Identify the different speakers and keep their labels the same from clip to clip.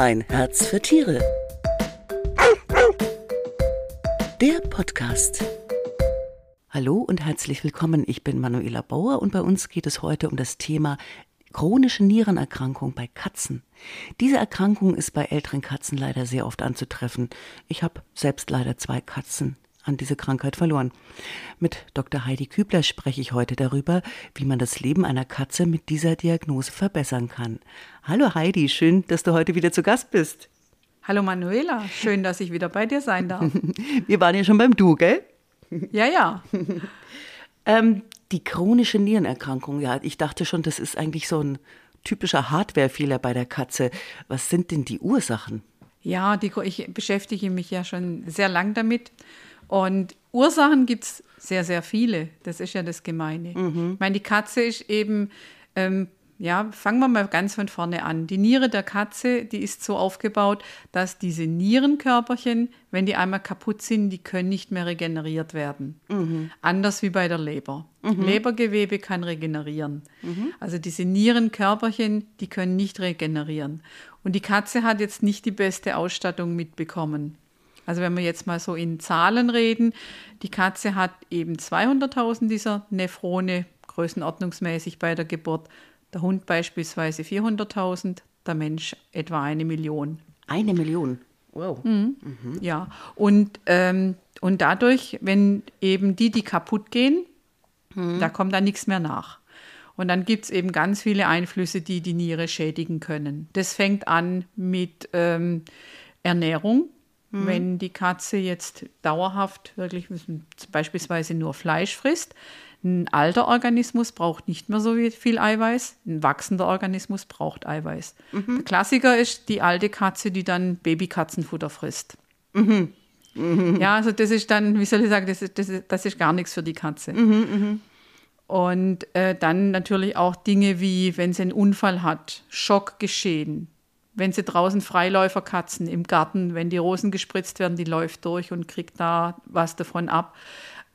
Speaker 1: Ein Herz für Tiere. Der Podcast. Hallo und herzlich willkommen. Ich bin Manuela Bauer und bei uns geht es heute um das Thema chronische Nierenerkrankung bei Katzen. Diese Erkrankung ist bei älteren Katzen leider sehr oft anzutreffen. Ich habe selbst leider zwei Katzen an diese Krankheit verloren. Mit Dr. Heidi Kübler spreche ich heute darüber, wie man das Leben einer Katze mit dieser Diagnose verbessern kann. Hallo Heidi, schön, dass du heute wieder zu Gast bist.
Speaker 2: Hallo Manuela, schön, dass ich wieder bei dir sein darf.
Speaker 1: Wir waren ja schon beim Du, gell?
Speaker 2: Ja, ja.
Speaker 1: ähm, die chronische Nierenerkrankung, ja, ich dachte schon, das ist eigentlich so ein typischer Hardwarefehler bei der Katze. Was sind denn die Ursachen?
Speaker 2: Ja, die, ich beschäftige mich ja schon sehr lang damit. Und Ursachen gibt es sehr, sehr viele. Das ist ja das Gemeine. Mhm. Ich meine, die Katze ist eben, ähm, ja, fangen wir mal ganz von vorne an. Die Niere der Katze, die ist so aufgebaut, dass diese Nierenkörperchen, wenn die einmal kaputt sind, die können nicht mehr regeneriert werden. Mhm. Anders wie bei der Leber. Mhm. Lebergewebe kann regenerieren. Mhm. Also diese Nierenkörperchen, die können nicht regenerieren. Und die Katze hat jetzt nicht die beste Ausstattung mitbekommen. Also wenn wir jetzt mal so in Zahlen reden, die Katze hat eben 200.000 dieser Nephrone größenordnungsmäßig bei der Geburt, der Hund beispielsweise 400.000, der Mensch etwa eine Million.
Speaker 1: Eine Million? Wow.
Speaker 2: Mhm. Mhm. Ja, und, ähm, und dadurch, wenn eben die, die kaputt gehen, mhm. da kommt dann nichts mehr nach. Und dann gibt es eben ganz viele Einflüsse, die die Niere schädigen können. Das fängt an mit ähm, Ernährung. Mhm. Wenn die Katze jetzt dauerhaft wirklich beispielsweise nur Fleisch frisst, ein alter Organismus braucht nicht mehr so viel Eiweiß, ein wachsender Organismus braucht Eiweiß. Mhm. Der Klassiker ist die alte Katze, die dann Babykatzenfutter frisst. Mhm. Mhm. Ja, also das ist dann, wie soll ich sagen, das ist, das ist, das ist gar nichts für die Katze. Mhm, mhm. Und äh, dann natürlich auch Dinge wie, wenn sie einen Unfall hat, Schock geschehen, wenn sie draußen Freiläuferkatzen im Garten, wenn die Rosen gespritzt werden, die läuft durch und kriegt da was davon ab.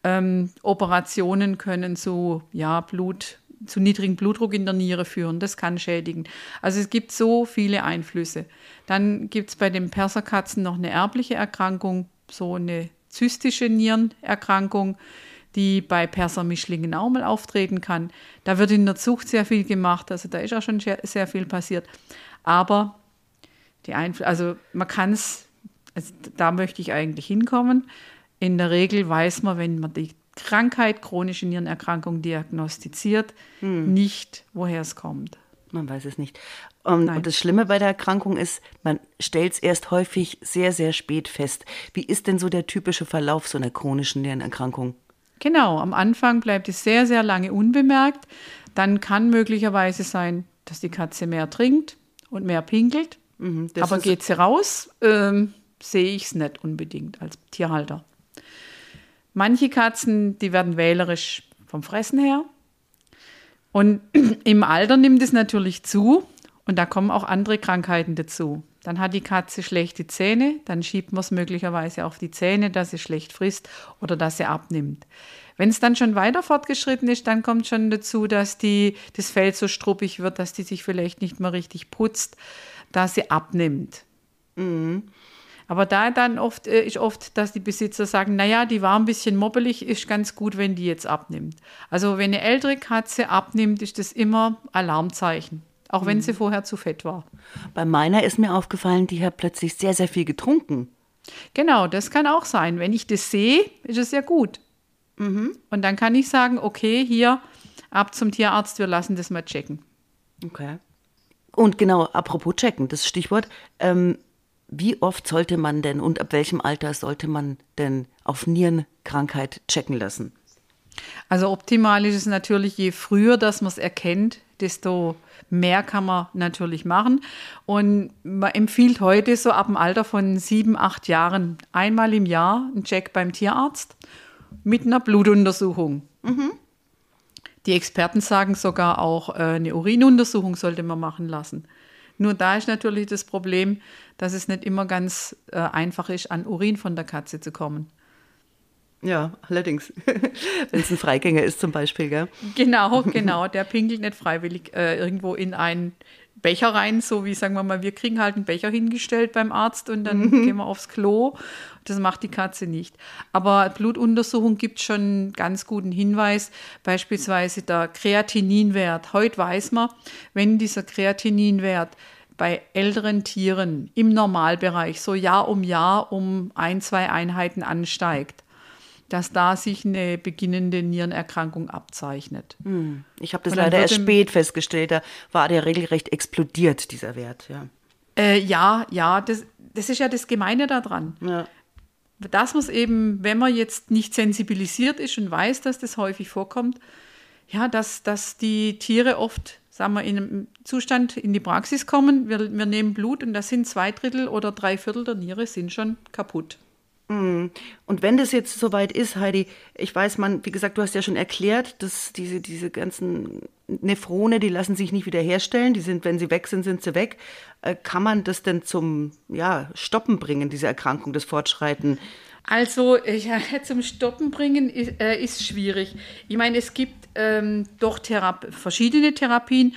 Speaker 2: Ähm, Operationen können zu ja, Blut, zu niedrigem Blutdruck in der Niere führen. Das kann schädigen. Also es gibt so viele Einflüsse. Dann gibt es bei den Perserkatzen noch eine erbliche Erkrankung, so eine zystische Nierenerkrankung, die bei Persermischlingen auch mal auftreten kann. Da wird in der Zucht sehr viel gemacht, also da ist auch schon sehr viel passiert. Aber die Einfl also man kann es, also da möchte ich eigentlich hinkommen. In der Regel weiß man, wenn man die Krankheit, chronische Nierenerkrankung diagnostiziert, hm. nicht, woher es kommt.
Speaker 1: Man weiß es nicht. Um, und das Schlimme bei der Erkrankung ist, man stellt es erst häufig sehr, sehr spät fest. Wie ist denn so der typische Verlauf so einer chronischen Nierenerkrankung?
Speaker 2: Genau, am Anfang bleibt es sehr, sehr lange unbemerkt. Dann kann möglicherweise sein, dass die Katze mehr trinkt und mehr pinkelt. Mhm, Aber geht sie raus, ähm, sehe ich es nicht unbedingt als Tierhalter. Manche Katzen, die werden wählerisch vom Fressen her. Und im Alter nimmt es natürlich zu und da kommen auch andere Krankheiten dazu. Dann hat die Katze schlechte Zähne, dann schiebt man es möglicherweise auf die Zähne, dass sie schlecht frisst oder dass sie abnimmt. Wenn es dann schon weiter fortgeschritten ist, dann kommt schon dazu, dass die, das Fell so struppig wird, dass die sich vielleicht nicht mehr richtig putzt dass sie abnimmt. Mhm. Aber da dann oft äh, ist oft, dass die Besitzer sagen, naja, die war ein bisschen mobbelig, ist ganz gut, wenn die jetzt abnimmt. Also wenn eine ältere Katze abnimmt, ist das immer Alarmzeichen. Auch wenn mhm. sie vorher zu fett war.
Speaker 1: Bei meiner ist mir aufgefallen, die hat plötzlich sehr, sehr viel getrunken.
Speaker 2: Genau, das kann auch sein. Wenn ich das sehe, ist es ja gut. Mhm. Und dann kann ich sagen, okay, hier ab zum Tierarzt, wir lassen das mal checken.
Speaker 1: Okay. Und genau, apropos checken, das Stichwort. Ähm, wie oft sollte man denn und ab welchem Alter sollte man denn auf Nierenkrankheit checken lassen?
Speaker 2: Also optimal ist es natürlich, je früher, dass man es erkennt, desto mehr kann man natürlich machen. Und man empfiehlt heute so ab dem Alter von sieben, acht Jahren einmal im Jahr einen Check beim Tierarzt mit einer Blutuntersuchung. Mhm. Die Experten sagen sogar auch, äh, eine Urinuntersuchung sollte man machen lassen. Nur da ist natürlich das Problem, dass es nicht immer ganz äh, einfach ist, an Urin von der Katze zu kommen.
Speaker 1: Ja, allerdings. Wenn es ein Freigänger ist zum Beispiel, gell?
Speaker 2: Genau, genau. Der pinkelt nicht freiwillig äh, irgendwo in ein Becher rein, so wie, sagen wir mal, wir kriegen halt einen Becher hingestellt beim Arzt und dann mhm. gehen wir aufs Klo. Das macht die Katze nicht. Aber Blutuntersuchung gibt schon einen ganz guten Hinweis, beispielsweise der Kreatininwert. Heute weiß man, wenn dieser Kreatininwert bei älteren Tieren im Normalbereich so Jahr um Jahr um ein, zwei Einheiten ansteigt, dass da sich eine beginnende Nierenerkrankung abzeichnet.
Speaker 1: Hm. Ich habe das leider erst spät festgestellt, da war der regelrecht explodiert, dieser Wert.
Speaker 2: Ja, äh, ja, ja das, das ist ja das Gemeine daran. Ja. Dass man es eben, wenn man jetzt nicht sensibilisiert ist und weiß, dass das häufig vorkommt, ja, dass, dass die Tiere oft, sagen wir, in einem Zustand in die Praxis kommen, wir, wir nehmen Blut und da sind zwei Drittel oder drei Viertel der Niere sind schon kaputt.
Speaker 1: Mm. Und wenn das jetzt soweit ist, Heidi, ich weiß, man, wie gesagt, du hast ja schon erklärt, dass diese, diese ganzen Nephrone, die lassen sich nicht wiederherstellen, die sind, wenn sie weg sind, sind sie weg. Äh, kann man das denn zum ja, Stoppen bringen, diese Erkrankung, das Fortschreiten?
Speaker 2: Also ja, zum Stoppen bringen ist, äh, ist schwierig. Ich meine, es gibt ähm, doch Thera verschiedene Therapien,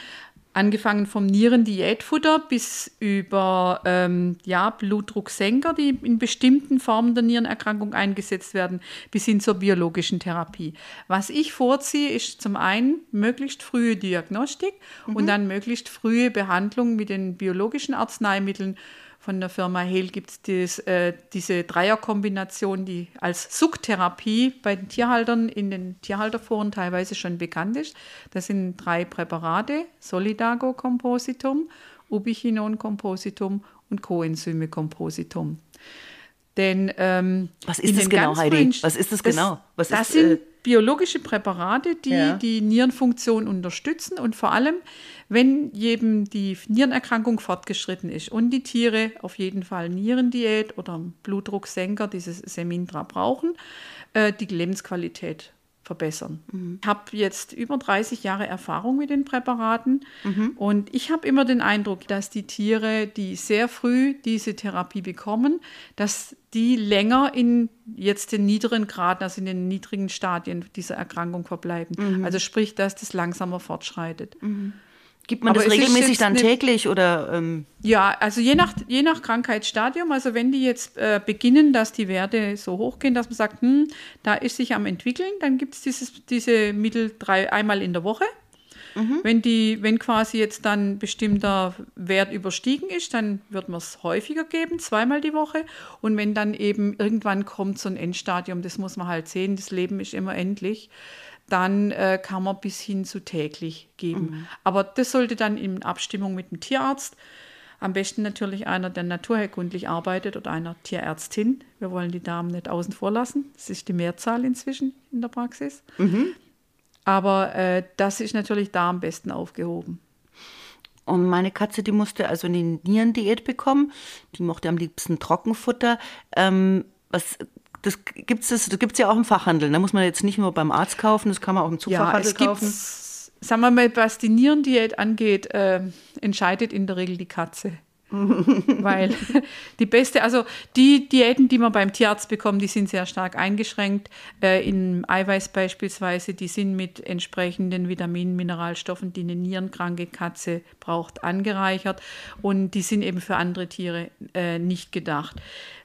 Speaker 2: angefangen vom Nierendiätfutter bis über ähm, ja, Blutdrucksenker, die in bestimmten Formen der Nierenerkrankung eingesetzt werden, bis hin zur biologischen Therapie. Was ich vorziehe, ist zum einen möglichst frühe Diagnostik mhm. und dann möglichst frühe Behandlung mit den biologischen Arzneimitteln von der Firma Hehl gibt es äh, diese Dreierkombination, die als Sucktherapie bei den Tierhaltern in den Tierhalterforen teilweise schon bekannt ist. Das sind drei Präparate, Solidago Compositum, Ubichinon Compositum und Coenzyme Compositum. Denn ähm,
Speaker 1: was ist das genau, Heidi? Was ist das, das genau?
Speaker 2: Was das ist, sind äh, biologische Präparate, die ja. die Nierenfunktion unterstützen und vor allem, wenn eben die Nierenerkrankung fortgeschritten ist und die Tiere auf jeden Fall Nierendiät oder Blutdrucksenker, dieses Semintra brauchen, äh, die Lebensqualität verbessern. Mhm. Ich habe jetzt über 30 Jahre Erfahrung mit den Präparaten mhm. und ich habe immer den Eindruck, dass die Tiere, die sehr früh diese Therapie bekommen, dass die länger in jetzt den niederen Graden, also in den niedrigen Stadien dieser Erkrankung verbleiben. Mhm. Also sprich, dass das langsamer fortschreitet.
Speaker 1: Gibt man Aber das regelmäßig dann täglich oder? Ähm
Speaker 2: ja, also je nach, je nach Krankheitsstadium. Also wenn die jetzt äh, beginnen, dass die Werte so hochgehen, dass man sagt, hm, da ist sich am entwickeln, dann gibt es diese Mittel drei, einmal in der Woche. Mhm. Wenn, die, wenn quasi jetzt dann bestimmter Wert überstiegen ist, dann wird man es häufiger geben, zweimal die Woche. Und wenn dann eben irgendwann kommt so ein Endstadium, das muss man halt sehen, das Leben ist immer endlich dann äh, kann man bis hin zu täglich geben. Mhm. Aber das sollte dann in Abstimmung mit dem Tierarzt, am besten natürlich einer, der naturheilkundlich arbeitet oder einer Tierärztin. Wir wollen die Damen nicht außen vor lassen. Das ist die Mehrzahl inzwischen in der Praxis. Mhm. Aber äh, das ist natürlich da am besten aufgehoben.
Speaker 1: Und meine Katze, die musste also eine Nierendiät bekommen. Die mochte am liebsten Trockenfutter. Ähm, was das gibt es das gibt's ja auch im Fachhandel. Da ne? muss man jetzt nicht nur beim Arzt kaufen, das kann man auch im Zufachhandel ja, kaufen.
Speaker 2: Sagen wir mal, was die Nierendiät angeht, äh, entscheidet in der Regel die Katze. Weil die beste, also die Diäten, die man beim Tierarzt bekommt, die sind sehr stark eingeschränkt. Äh, in Eiweiß beispielsweise, die sind mit entsprechenden Vitaminen, Mineralstoffen, die eine nierenkranke Katze braucht, angereichert. Und die sind eben für andere Tiere äh, nicht gedacht.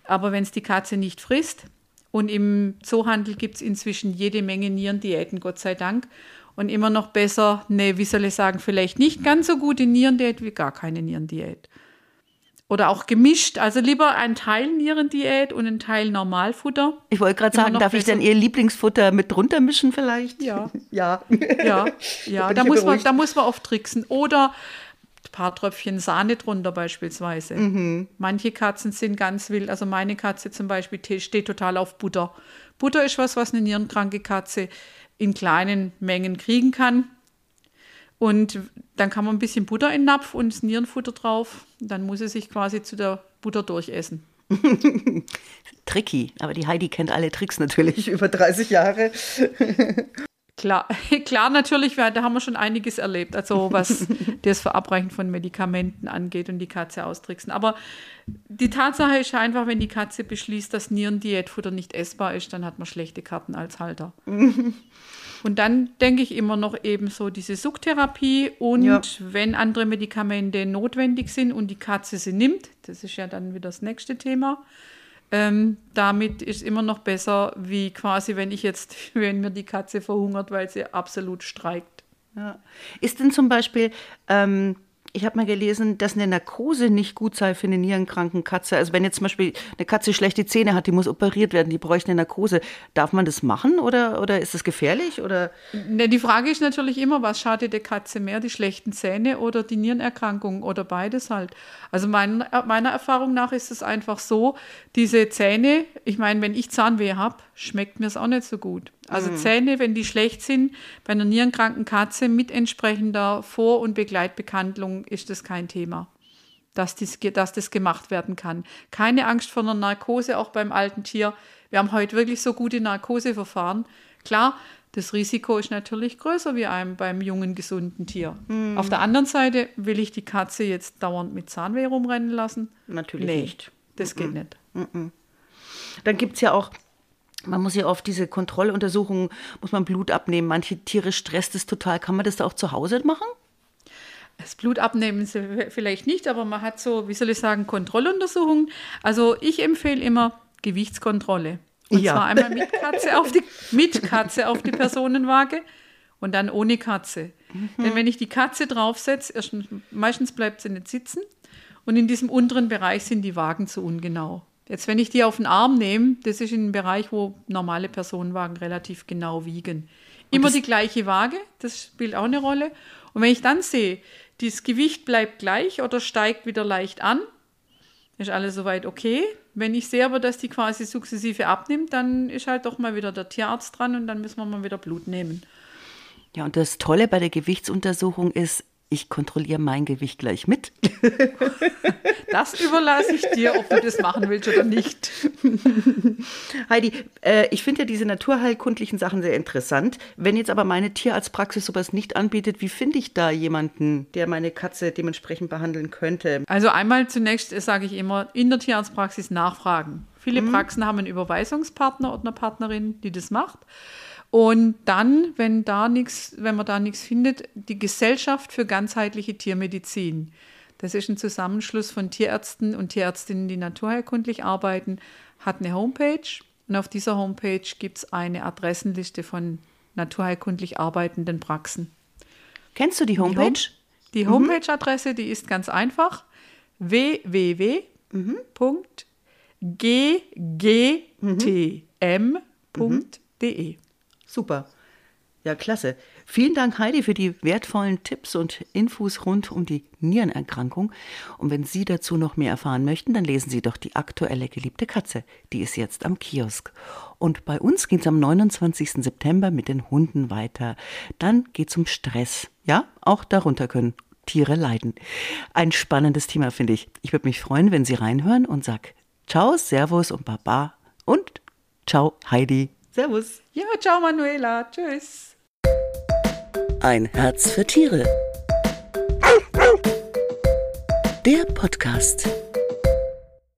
Speaker 2: Aber wenn es die Katze nicht frisst, und im Zoohandel gibt es inzwischen jede Menge Nierendiäten, Gott sei Dank. Und immer noch besser, ne, wie soll ich sagen, vielleicht nicht ganz so gute Nierendiät wie gar keine Nierendiät. Oder auch gemischt, also lieber ein Teil Nierendiät und ein Teil Normalfutter.
Speaker 1: Ich wollte gerade sagen, darf besser. ich denn Ihr Lieblingsfutter mit drunter mischen vielleicht?
Speaker 2: Ja. ja. Ja, ja. Da, muss man, da muss man oft tricksen. Oder paar Tröpfchen Sahne drunter beispielsweise. Mhm. Manche Katzen sind ganz wild. Also meine Katze zum Beispiel steht total auf Butter. Butter ist was, was eine nierenkranke Katze in kleinen Mengen kriegen kann. Und dann kann man ein bisschen Butter in den Napf und das Nierenfutter drauf. Dann muss sie sich quasi zu der Butter durchessen.
Speaker 1: Tricky, aber die Heidi kennt alle Tricks natürlich über 30 Jahre.
Speaker 2: Klar, klar, natürlich, da haben wir schon einiges erlebt, also was das Verabreichen von Medikamenten angeht und die Katze austricksen. Aber die Tatsache ist einfach, wenn die Katze beschließt, dass Nierendiätfutter nicht essbar ist, dann hat man schlechte Karten als Halter. und dann denke ich immer noch eben so diese Suchtherapie und ja. wenn andere Medikamente notwendig sind und die Katze sie nimmt, das ist ja dann wieder das nächste Thema, ähm, damit ist immer noch besser, wie quasi, wenn ich jetzt, wenn mir die Katze verhungert, weil sie absolut streikt.
Speaker 1: Ja. Ist denn zum Beispiel ähm, ich habe mal gelesen, dass eine Narkose nicht gut sei für eine nierenkranken Katze. Also wenn jetzt zum Beispiel eine Katze schlechte Zähne hat, die muss operiert werden, die bräuchte eine Narkose. Darf man das machen oder, oder ist das gefährlich? Oder?
Speaker 2: Ne, die Frage ist natürlich immer, was schadet der Katze mehr, die schlechten Zähne oder die Nierenerkrankung oder beides halt. Also mein, meiner Erfahrung nach ist es einfach so, diese Zähne, ich meine, wenn ich Zahnweh habe, schmeckt mir es auch nicht so gut. Also mhm. Zähne, wenn die schlecht sind, bei einer nierenkranken Katze mit entsprechender Vor- und Begleitbehandlung ist das kein Thema, dass, dies, dass das gemacht werden kann. Keine Angst vor einer Narkose, auch beim alten Tier. Wir haben heute wirklich so gute Narkoseverfahren. Klar, das Risiko ist natürlich größer wie einem beim jungen, gesunden Tier. Mhm. Auf der anderen Seite will ich die Katze jetzt dauernd mit Zahnweh rumrennen lassen?
Speaker 1: Natürlich nee, nicht.
Speaker 2: Das mhm. geht nicht. Mhm.
Speaker 1: Dann gibt es ja auch man muss ja oft diese Kontrolluntersuchungen, muss man Blut abnehmen. Manche Tiere stresst es total. Kann man das da auch zu Hause machen?
Speaker 2: Das Blut abnehmen vielleicht nicht, aber man hat so, wie soll ich sagen, Kontrolluntersuchungen. Also ich empfehle immer Gewichtskontrolle. Und ja. zwar einmal mit Katze, auf die, mit Katze auf die Personenwaage und dann ohne Katze. Mhm. Denn wenn ich die Katze draufsetze, meistens bleibt sie nicht sitzen und in diesem unteren Bereich sind die Wagen zu ungenau. Jetzt, wenn ich die auf den Arm nehme, das ist ein Bereich, wo normale Personenwagen relativ genau wiegen. Immer die gleiche Waage, das spielt auch eine Rolle. Und wenn ich dann sehe, das Gewicht bleibt gleich oder steigt wieder leicht an, ist alles soweit okay. Wenn ich sehe aber, dass die quasi sukzessive abnimmt, dann ist halt doch mal wieder der Tierarzt dran und dann müssen wir mal wieder Blut nehmen.
Speaker 1: Ja, und das Tolle bei der Gewichtsuntersuchung ist, ich kontrolliere mein Gewicht gleich mit.
Speaker 2: Das überlasse ich dir, ob du das machen willst oder nicht.
Speaker 1: Heidi, äh, ich finde ja diese naturheilkundlichen Sachen sehr interessant. Wenn jetzt aber meine Tierarztpraxis sowas nicht anbietet, wie finde ich da jemanden, der meine Katze dementsprechend behandeln könnte?
Speaker 2: Also einmal zunächst sage ich immer, in der Tierarztpraxis nachfragen. Viele mhm. Praxen haben einen Überweisungspartner oder eine Partnerin, die das macht. Und dann, wenn da nichts, wenn man da nichts findet, die Gesellschaft für ganzheitliche Tiermedizin. Das ist ein Zusammenschluss von Tierärzten und Tierärztinnen, die naturheilkundlich arbeiten, hat eine Homepage. Und auf dieser Homepage gibt es eine Adressenliste von naturheilkundlich arbeitenden Praxen.
Speaker 1: Kennst du die Homepage?
Speaker 2: Die, Home, die Homepage-Adresse, die ist ganz einfach www.ggtm.de.
Speaker 1: Super. Ja, klasse. Vielen Dank, Heidi, für die wertvollen Tipps und Infos rund um die Nierenerkrankung. Und wenn Sie dazu noch mehr erfahren möchten, dann lesen Sie doch die aktuelle geliebte Katze. Die ist jetzt am Kiosk. Und bei uns geht es am 29. September mit den Hunden weiter. Dann geht es um Stress. Ja, auch darunter können Tiere leiden. Ein spannendes Thema, finde ich. Ich würde mich freuen, wenn Sie reinhören und sag Ciao, Servus und Baba und Ciao, Heidi. Servus.
Speaker 2: Ja, ciao Manuela. Tschüss.
Speaker 1: Ein Herz für Tiere. Der Podcast.